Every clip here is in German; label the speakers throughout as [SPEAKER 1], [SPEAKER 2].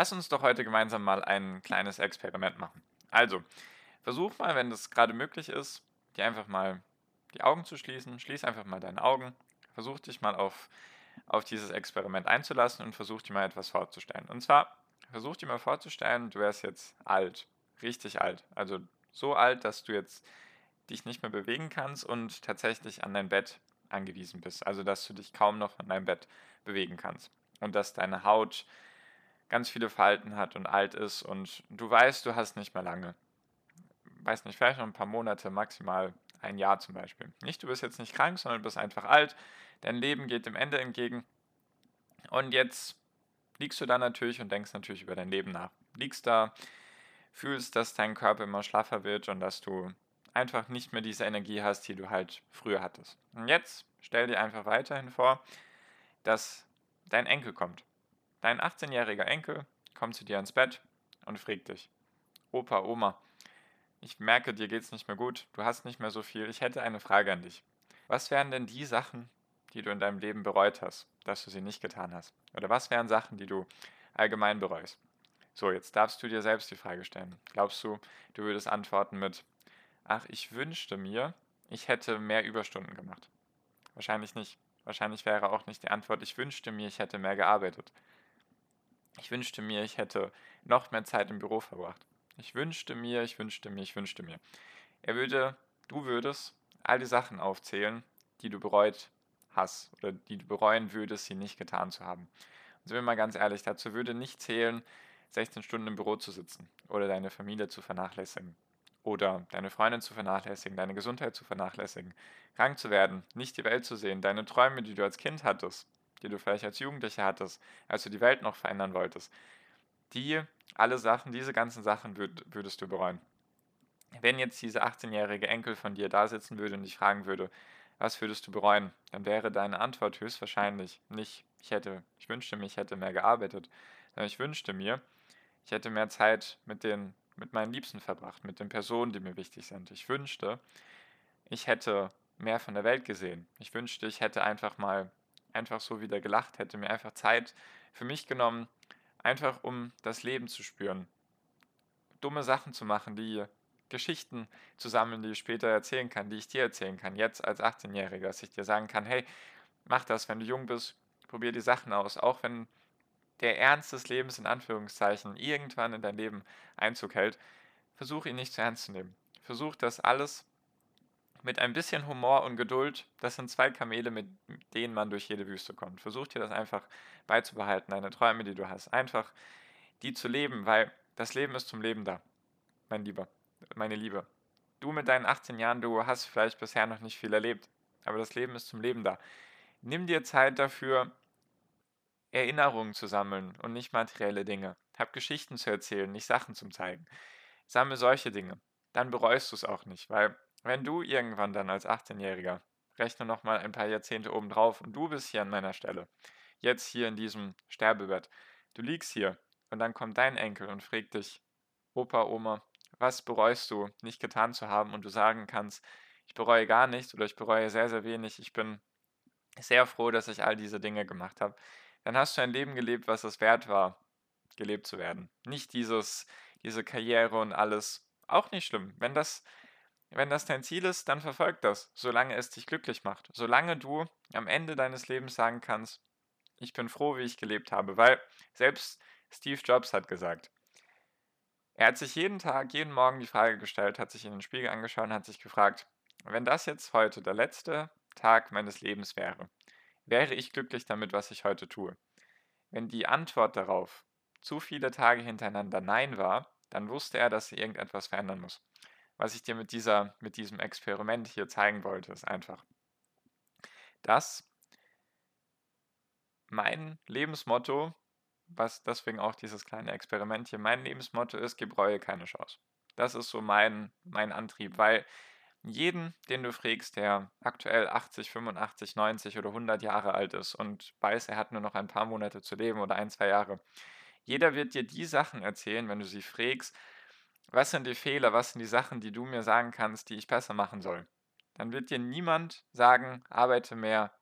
[SPEAKER 1] Lass uns doch heute gemeinsam mal ein kleines Experiment machen. Also, versuch mal, wenn das gerade möglich ist, dir einfach mal die Augen zu schließen. Schließ einfach mal deine Augen. Versuch dich mal auf, auf dieses Experiment einzulassen und versuch dir mal etwas vorzustellen. Und zwar, versuch dir mal vorzustellen, du wärst jetzt alt, richtig alt. Also so alt, dass du jetzt dich nicht mehr bewegen kannst und tatsächlich an dein Bett angewiesen bist. Also dass du dich kaum noch von deinem Bett bewegen kannst. Und dass deine Haut ganz viele Falten hat und alt ist und du weißt, du hast nicht mehr lange. Weiß nicht, vielleicht noch ein paar Monate, maximal ein Jahr zum Beispiel. Nicht, du bist jetzt nicht krank, sondern du bist einfach alt. Dein Leben geht dem Ende entgegen. Und jetzt liegst du da natürlich und denkst natürlich über dein Leben nach. Liegst da, fühlst, dass dein Körper immer schlaffer wird und dass du einfach nicht mehr diese Energie hast, die du halt früher hattest. Und jetzt stell dir einfach weiterhin vor, dass dein Enkel kommt. Dein 18-jähriger Enkel kommt zu dir ins Bett und fragt dich: Opa, Oma, ich merke, dir geht's nicht mehr gut, du hast nicht mehr so viel. Ich hätte eine Frage an dich. Was wären denn die Sachen, die du in deinem Leben bereut hast, dass du sie nicht getan hast? Oder was wären Sachen, die du allgemein bereust? So, jetzt darfst du dir selbst die Frage stellen. Glaubst du, du würdest antworten mit, ach, ich wünschte mir, ich hätte mehr Überstunden gemacht? Wahrscheinlich nicht. Wahrscheinlich wäre auch nicht die Antwort, ich wünschte mir, ich hätte mehr gearbeitet. Ich wünschte mir, ich hätte noch mehr Zeit im Büro verbracht. Ich wünschte mir, ich wünschte mir, ich wünschte mir. Er würde, du würdest all die Sachen aufzählen, die du bereut hast oder die du bereuen würdest, sie nicht getan zu haben. Und sind wir mal ganz ehrlich, dazu würde nicht zählen, 16 Stunden im Büro zu sitzen oder deine Familie zu vernachlässigen oder deine Freundin zu vernachlässigen, deine Gesundheit zu vernachlässigen, krank zu werden, nicht die Welt zu sehen, deine Träume, die du als Kind hattest, die du vielleicht als Jugendlicher hattest, als du die Welt noch verändern wolltest, die, alle Sachen, diese ganzen Sachen würd, würdest du bereuen. Wenn jetzt dieser 18-jährige Enkel von dir da sitzen würde und dich fragen würde, was würdest du bereuen, dann wäre deine Antwort höchstwahrscheinlich nicht, ich hätte, ich wünschte mir, ich hätte mehr gearbeitet, sondern ich wünschte mir, ich hätte mehr Zeit mit den, mit meinen Liebsten verbracht, mit den Personen, die mir wichtig sind. Ich wünschte, ich hätte mehr von der Welt gesehen. Ich wünschte, ich hätte einfach mal einfach so wieder gelacht, hätte mir einfach Zeit für mich genommen, einfach um das Leben zu spüren. Dumme Sachen zu machen, die Geschichten zu sammeln, die ich später erzählen kann, die ich dir erzählen kann, jetzt als 18-Jähriger, dass ich dir sagen kann, hey, mach das, wenn du jung bist, probier die Sachen aus, auch wenn der Ernst des Lebens in Anführungszeichen irgendwann in dein Leben Einzug hält, versuch ihn nicht zu ernst zu nehmen. Versuch das alles mit ein bisschen Humor und Geduld, das sind zwei Kamele, mit denen man durch jede Wüste kommt. Versuch dir das einfach beizubehalten, deine Träume, die du hast, einfach die zu leben, weil das Leben ist zum Leben da, mein Lieber, meine Liebe. Du mit deinen 18 Jahren, du hast vielleicht bisher noch nicht viel erlebt, aber das Leben ist zum Leben da. Nimm dir Zeit dafür, Erinnerungen zu sammeln und nicht materielle Dinge. Hab Geschichten zu erzählen, nicht Sachen zum zeigen. Sammle solche Dinge. Dann bereust du es auch nicht, weil wenn du irgendwann dann als 18-Jähriger, rechne nochmal ein paar Jahrzehnte obendrauf und du bist hier an meiner Stelle, jetzt hier in diesem Sterbebett, du liegst hier und dann kommt dein Enkel und fragt dich, Opa, Oma, was bereust du nicht getan zu haben? Und du sagen kannst, ich bereue gar nichts oder ich bereue sehr, sehr wenig, ich bin sehr froh, dass ich all diese Dinge gemacht habe, dann hast du ein Leben gelebt, was es wert war, gelebt zu werden. Nicht dieses, diese Karriere und alles, auch nicht schlimm. Wenn das wenn das dein Ziel ist, dann verfolg das, solange es dich glücklich macht. Solange du am Ende deines Lebens sagen kannst, ich bin froh, wie ich gelebt habe. Weil selbst Steve Jobs hat gesagt, er hat sich jeden Tag, jeden Morgen die Frage gestellt, hat sich in den Spiegel angeschaut und hat sich gefragt, wenn das jetzt heute der letzte Tag meines Lebens wäre, wäre ich glücklich damit, was ich heute tue? Wenn die Antwort darauf zu viele Tage hintereinander Nein war, dann wusste er, dass er irgendetwas verändern muss was ich dir mit, dieser, mit diesem Experiment hier zeigen wollte, ist einfach, dass mein Lebensmotto was deswegen auch dieses kleine Experiment hier. Mein Lebensmotto ist, gib Reue keine Chance. Das ist so mein, mein Antrieb, weil jeden, den du fragst, der aktuell 80, 85, 90 oder 100 Jahre alt ist und weiß, er hat nur noch ein paar Monate zu leben oder ein, zwei Jahre, jeder wird dir die Sachen erzählen, wenn du sie fragst, was sind die Fehler, was sind die Sachen, die du mir sagen kannst, die ich besser machen soll. Dann wird dir niemand sagen, arbeite mehr.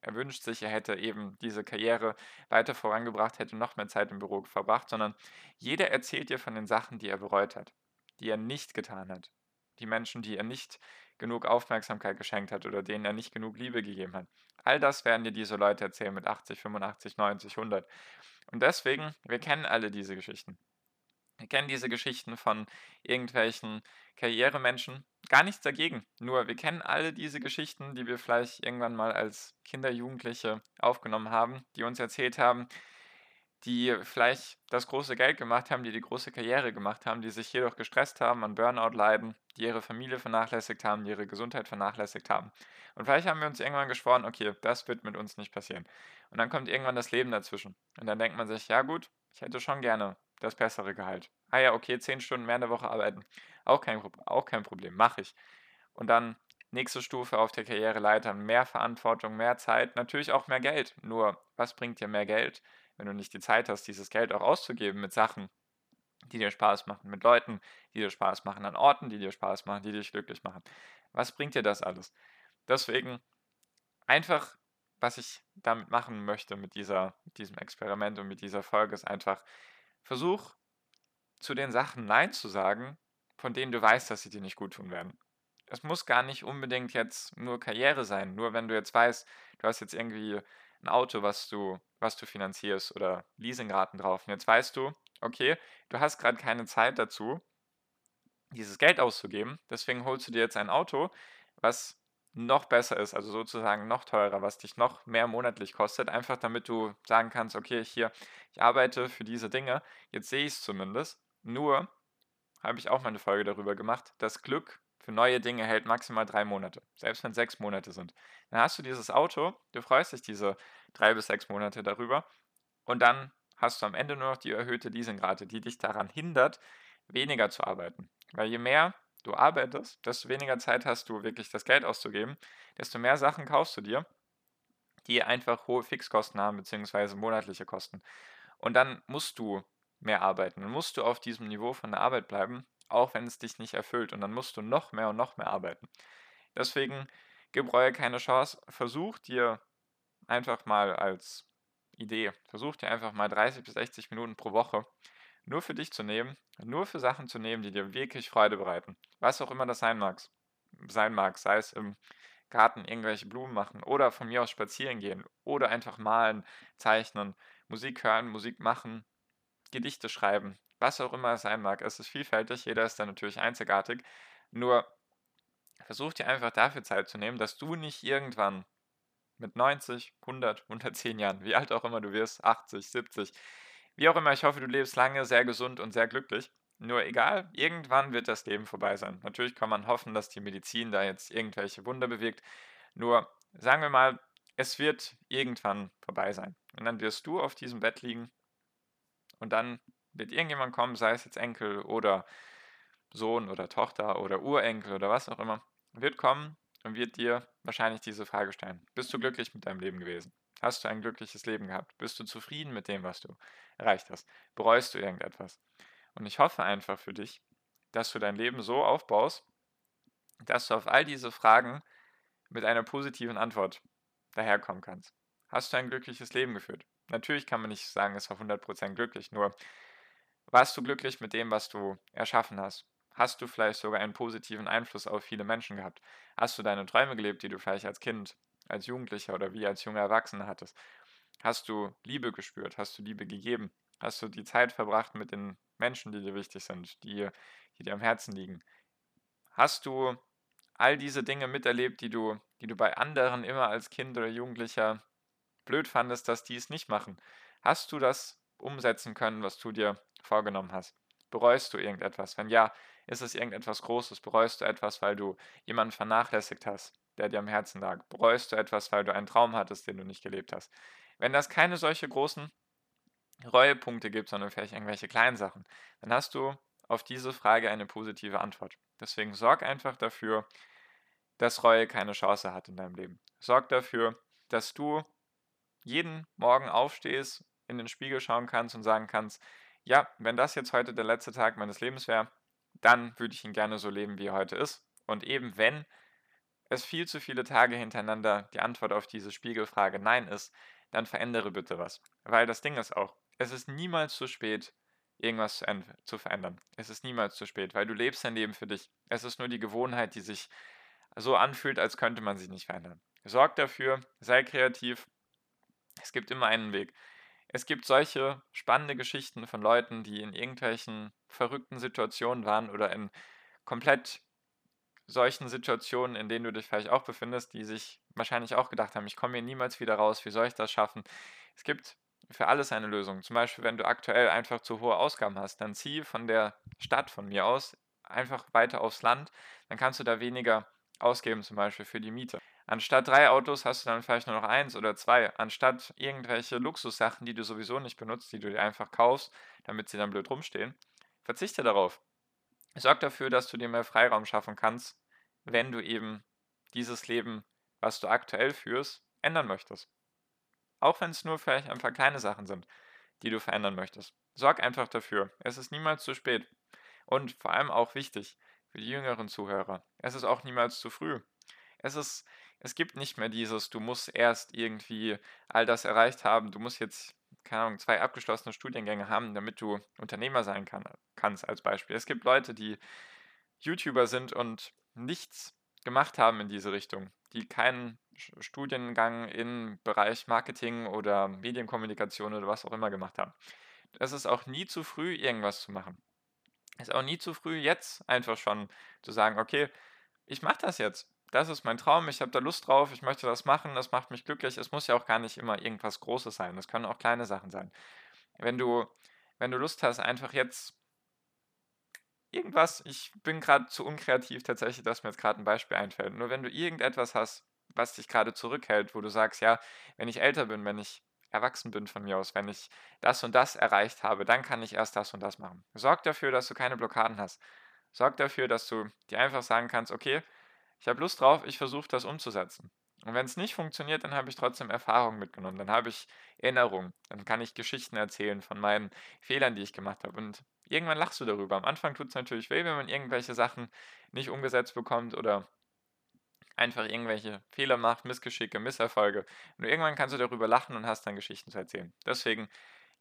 [SPEAKER 1] Er wünscht sich, er hätte eben diese Karriere weiter vorangebracht, hätte noch mehr Zeit im Büro verbracht, sondern jeder erzählt dir von den Sachen, die er bereut hat, die er nicht getan hat, die Menschen, die er nicht genug Aufmerksamkeit geschenkt hat oder denen er nicht genug Liebe gegeben hat. All das werden dir diese Leute erzählen mit 80, 85, 90, 100. Und deswegen, wir kennen alle diese Geschichten. Wir kennen diese Geschichten von irgendwelchen Karrieremenschen. Gar nichts dagegen. Nur wir kennen alle diese Geschichten, die wir vielleicht irgendwann mal als Kinder, Jugendliche aufgenommen haben, die uns erzählt haben, die vielleicht das große Geld gemacht haben, die die große Karriere gemacht haben, die sich jedoch gestresst haben, an Burnout leiden, die ihre Familie vernachlässigt haben, die ihre Gesundheit vernachlässigt haben. Und vielleicht haben wir uns irgendwann geschworen, okay, das wird mit uns nicht passieren. Und dann kommt irgendwann das Leben dazwischen. Und dann denkt man sich, ja gut, ich hätte schon gerne das bessere Gehalt. Ah ja, okay, zehn Stunden mehr in der Woche arbeiten. Auch kein, auch kein Problem, mache ich. Und dann nächste Stufe auf der Karriereleiter, mehr Verantwortung, mehr Zeit, natürlich auch mehr Geld. Nur, was bringt dir mehr Geld? wenn du nicht die Zeit hast, dieses Geld auch auszugeben mit Sachen, die dir Spaß machen, mit Leuten, die dir Spaß machen, an Orten, die dir Spaß machen, die dich glücklich machen. Was bringt dir das alles? Deswegen einfach, was ich damit machen möchte mit, dieser, mit diesem Experiment und mit dieser Folge, ist einfach, versuch zu den Sachen Nein zu sagen, von denen du weißt, dass sie dir nicht gut tun werden. Es muss gar nicht unbedingt jetzt nur Karriere sein. Nur wenn du jetzt weißt, du hast jetzt irgendwie ein Auto, was du, was du finanzierst oder Leasingraten drauf. Und jetzt weißt du, okay, du hast gerade keine Zeit dazu, dieses Geld auszugeben. Deswegen holst du dir jetzt ein Auto, was noch besser ist, also sozusagen noch teurer, was dich noch mehr monatlich kostet, einfach damit du sagen kannst, okay, hier, ich arbeite für diese Dinge, jetzt sehe ich es zumindest. Nur habe ich auch mal eine Folge darüber gemacht, das Glück für neue Dinge hält maximal drei Monate, selbst wenn sechs Monate sind. Dann hast du dieses Auto, du freust dich diese drei bis sechs Monate darüber und dann hast du am Ende nur noch die erhöhte Leasingrate, die dich daran hindert, weniger zu arbeiten. Weil je mehr du arbeitest, desto weniger Zeit hast du wirklich das Geld auszugeben, desto mehr Sachen kaufst du dir, die einfach hohe Fixkosten haben, beziehungsweise monatliche Kosten. Und dann musst du mehr arbeiten. Dann musst du auf diesem Niveau von der Arbeit bleiben, auch wenn es dich nicht erfüllt. Und dann musst du noch mehr und noch mehr arbeiten. Deswegen gib Reue keine Chance. Versuch dir einfach mal als Idee, versuch dir einfach mal 30 bis 60 Minuten pro Woche nur für dich zu nehmen, nur für Sachen zu nehmen, die dir wirklich Freude bereiten. Was auch immer das sein mag. Sein mag, sei es im Garten irgendwelche Blumen machen oder von mir aus spazieren gehen oder einfach malen, zeichnen, Musik hören, Musik machen, Gedichte schreiben, was auch immer es sein mag. Es ist vielfältig, jeder ist da natürlich einzigartig. Nur versuch dir einfach dafür Zeit zu nehmen, dass du nicht irgendwann mit 90, 100, 110 Jahren, wie alt auch immer du wirst, 80, 70, wie auch immer, ich hoffe, du lebst lange, sehr gesund und sehr glücklich. Nur egal, irgendwann wird das Leben vorbei sein. Natürlich kann man hoffen, dass die Medizin da jetzt irgendwelche Wunder bewirkt. Nur sagen wir mal, es wird irgendwann vorbei sein. Und dann wirst du auf diesem Bett liegen und dann wird irgendjemand kommen, sei es jetzt Enkel oder Sohn oder Tochter oder Urenkel oder was auch immer, wird kommen und wird dir wahrscheinlich diese Frage stellen. Bist du glücklich mit deinem Leben gewesen? Hast du ein glückliches Leben gehabt? Bist du zufrieden mit dem, was du erreicht hast? Bereust du irgendetwas? Und ich hoffe einfach für dich, dass du dein Leben so aufbaust, dass du auf all diese Fragen mit einer positiven Antwort daherkommen kannst. Hast du ein glückliches Leben geführt? Natürlich kann man nicht sagen, es war 100% glücklich, nur warst du glücklich mit dem, was du erschaffen hast? Hast du vielleicht sogar einen positiven Einfluss auf viele Menschen gehabt? Hast du deine Träume gelebt, die du vielleicht als Kind, als Jugendlicher oder wie als junger Erwachsener hattest? Hast du Liebe gespürt? Hast du Liebe gegeben? Hast du die Zeit verbracht mit den Menschen, die dir wichtig sind, die, die dir am Herzen liegen? Hast du all diese Dinge miterlebt, die du, die du bei anderen immer als Kind oder Jugendlicher blöd fandest, dass die es nicht machen? Hast du das umsetzen können, was du dir vorgenommen hast? Bereust du irgendetwas? Wenn ja, ist es irgendetwas Großes? Bereust du etwas, weil du jemanden vernachlässigt hast, der dir am Herzen lag? Bereust du etwas, weil du einen Traum hattest, den du nicht gelebt hast? Wenn das keine solche großen Reuepunkte gibt, sondern vielleicht irgendwelche kleinen Sachen, dann hast du auf diese Frage eine positive Antwort. Deswegen sorg einfach dafür, dass Reue keine Chance hat in deinem Leben. Sorg dafür, dass du jeden Morgen aufstehst, in den Spiegel schauen kannst und sagen kannst, ja, wenn das jetzt heute der letzte Tag meines Lebens wäre, dann würde ich ihn gerne so leben, wie er heute ist. Und eben wenn es viel zu viele Tage hintereinander die Antwort auf diese Spiegelfrage Nein ist, dann verändere bitte was. Weil das Ding ist auch, es ist niemals zu spät, irgendwas zu, zu, verändern. Es ist niemals zu spät, weil du lebst dein Leben für dich. Es ist nur die Gewohnheit, die sich so anfühlt, als könnte man sich nicht verändern. Sorg dafür, sei kreativ. Es gibt immer einen Weg. Es gibt solche spannende Geschichten von Leuten, die in irgendwelchen verrückten Situationen waren oder in komplett solchen Situationen, in denen du dich vielleicht auch befindest, die sich wahrscheinlich auch gedacht haben, ich komme hier niemals wieder raus, wie soll ich das schaffen? Es gibt für alles eine Lösung. Zum Beispiel, wenn du aktuell einfach zu hohe Ausgaben hast, dann zieh von der Stadt von mir aus einfach weiter aufs Land, dann kannst du da weniger ausgeben, zum Beispiel für die Miete. Anstatt drei Autos hast du dann vielleicht nur noch eins oder zwei. Anstatt irgendwelche Luxussachen, die du sowieso nicht benutzt, die du dir einfach kaufst, damit sie dann blöd rumstehen, verzichte darauf. Sorg dafür, dass du dir mehr Freiraum schaffen kannst, wenn du eben dieses Leben, was du aktuell führst, ändern möchtest. Auch wenn es nur vielleicht ein paar kleine Sachen sind, die du verändern möchtest. Sorg einfach dafür. Es ist niemals zu spät. Und vor allem auch wichtig für die jüngeren Zuhörer. Es ist auch niemals zu früh. Es ist, es gibt nicht mehr dieses, du musst erst irgendwie all das erreicht haben, du musst jetzt, keine Ahnung, zwei abgeschlossene Studiengänge haben, damit du Unternehmer sein kann, kannst, als Beispiel. Es gibt Leute, die YouTuber sind und nichts gemacht haben in diese Richtung, die keinen Studiengang im Bereich Marketing oder Medienkommunikation oder was auch immer gemacht haben. Es ist auch nie zu früh, irgendwas zu machen. Es ist auch nie zu früh, jetzt einfach schon zu sagen, okay, ich mache das jetzt. Das ist mein Traum, ich habe da Lust drauf, ich möchte das machen, das macht mich glücklich. Es muss ja auch gar nicht immer irgendwas Großes sein, es können auch kleine Sachen sein. Wenn du, wenn du Lust hast, einfach jetzt irgendwas, ich bin gerade zu unkreativ tatsächlich, dass mir jetzt gerade ein Beispiel einfällt. Nur wenn du irgendetwas hast, was dich gerade zurückhält, wo du sagst, ja, wenn ich älter bin, wenn ich erwachsen bin von mir aus, wenn ich das und das erreicht habe, dann kann ich erst das und das machen. Sorg dafür, dass du keine Blockaden hast. Sorg dafür, dass du dir einfach sagen kannst, okay, ich habe Lust drauf, ich versuche das umzusetzen. Und wenn es nicht funktioniert, dann habe ich trotzdem Erfahrung mitgenommen, dann habe ich Erinnerung, dann kann ich Geschichten erzählen von meinen Fehlern, die ich gemacht habe. Und irgendwann lachst du darüber. Am Anfang tut es natürlich weh, wenn man irgendwelche Sachen nicht umgesetzt bekommt oder einfach irgendwelche Fehler macht, Missgeschicke, Misserfolge. Und irgendwann kannst du darüber lachen und hast dann Geschichten zu erzählen. Deswegen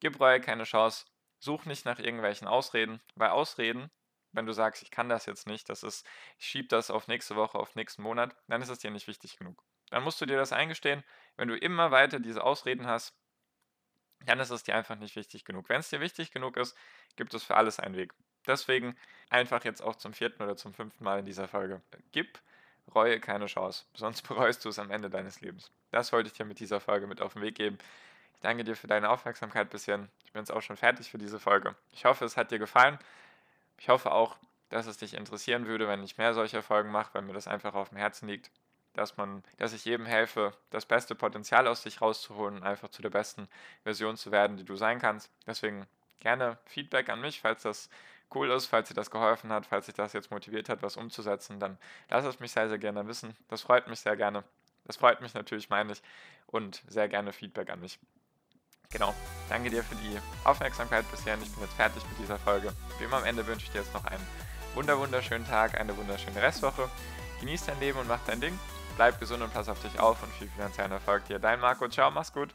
[SPEAKER 1] gib Reue keine Chance. Such nicht nach irgendwelchen Ausreden, weil Ausreden, wenn du sagst, ich kann das jetzt nicht, das ist, ich schiebe das auf nächste Woche, auf nächsten Monat, dann ist es dir nicht wichtig genug. Dann musst du dir das eingestehen. Wenn du immer weiter diese Ausreden hast, dann ist es dir einfach nicht wichtig genug. Wenn es dir wichtig genug ist, gibt es für alles einen Weg. Deswegen einfach jetzt auch zum vierten oder zum fünften Mal in dieser Folge. Gib Reue keine Chance, sonst bereust du es am Ende deines Lebens. Das wollte ich dir mit dieser Folge mit auf den Weg geben. Ich danke dir für deine Aufmerksamkeit bisher. Ich bin jetzt auch schon fertig für diese Folge. Ich hoffe, es hat dir gefallen. Ich hoffe auch, dass es dich interessieren würde, wenn ich mehr solcher Folgen mache, weil mir das einfach auf dem Herzen liegt, dass man, dass ich jedem helfe, das beste Potenzial aus sich rauszuholen und einfach zu der besten Version zu werden, die du sein kannst. Deswegen gerne Feedback an mich, falls das cool ist, falls dir das geholfen hat, falls dich das jetzt motiviert hat, was umzusetzen, dann lass es mich sehr, sehr gerne wissen. Das freut mich sehr gerne. Das freut mich natürlich, meine ich. Und sehr gerne Feedback an mich. Genau. Danke dir für die Aufmerksamkeit bisher. Ich bin jetzt fertig mit dieser Folge. Wie immer am Ende wünsche ich dir jetzt noch einen wunder wunderschönen Tag, eine wunderschöne Restwoche. Genieß dein Leben und mach dein Ding. Bleib gesund und pass auf dich auf und viel finanziellen Erfolg dir. Dein Marco. Ciao, mach's gut.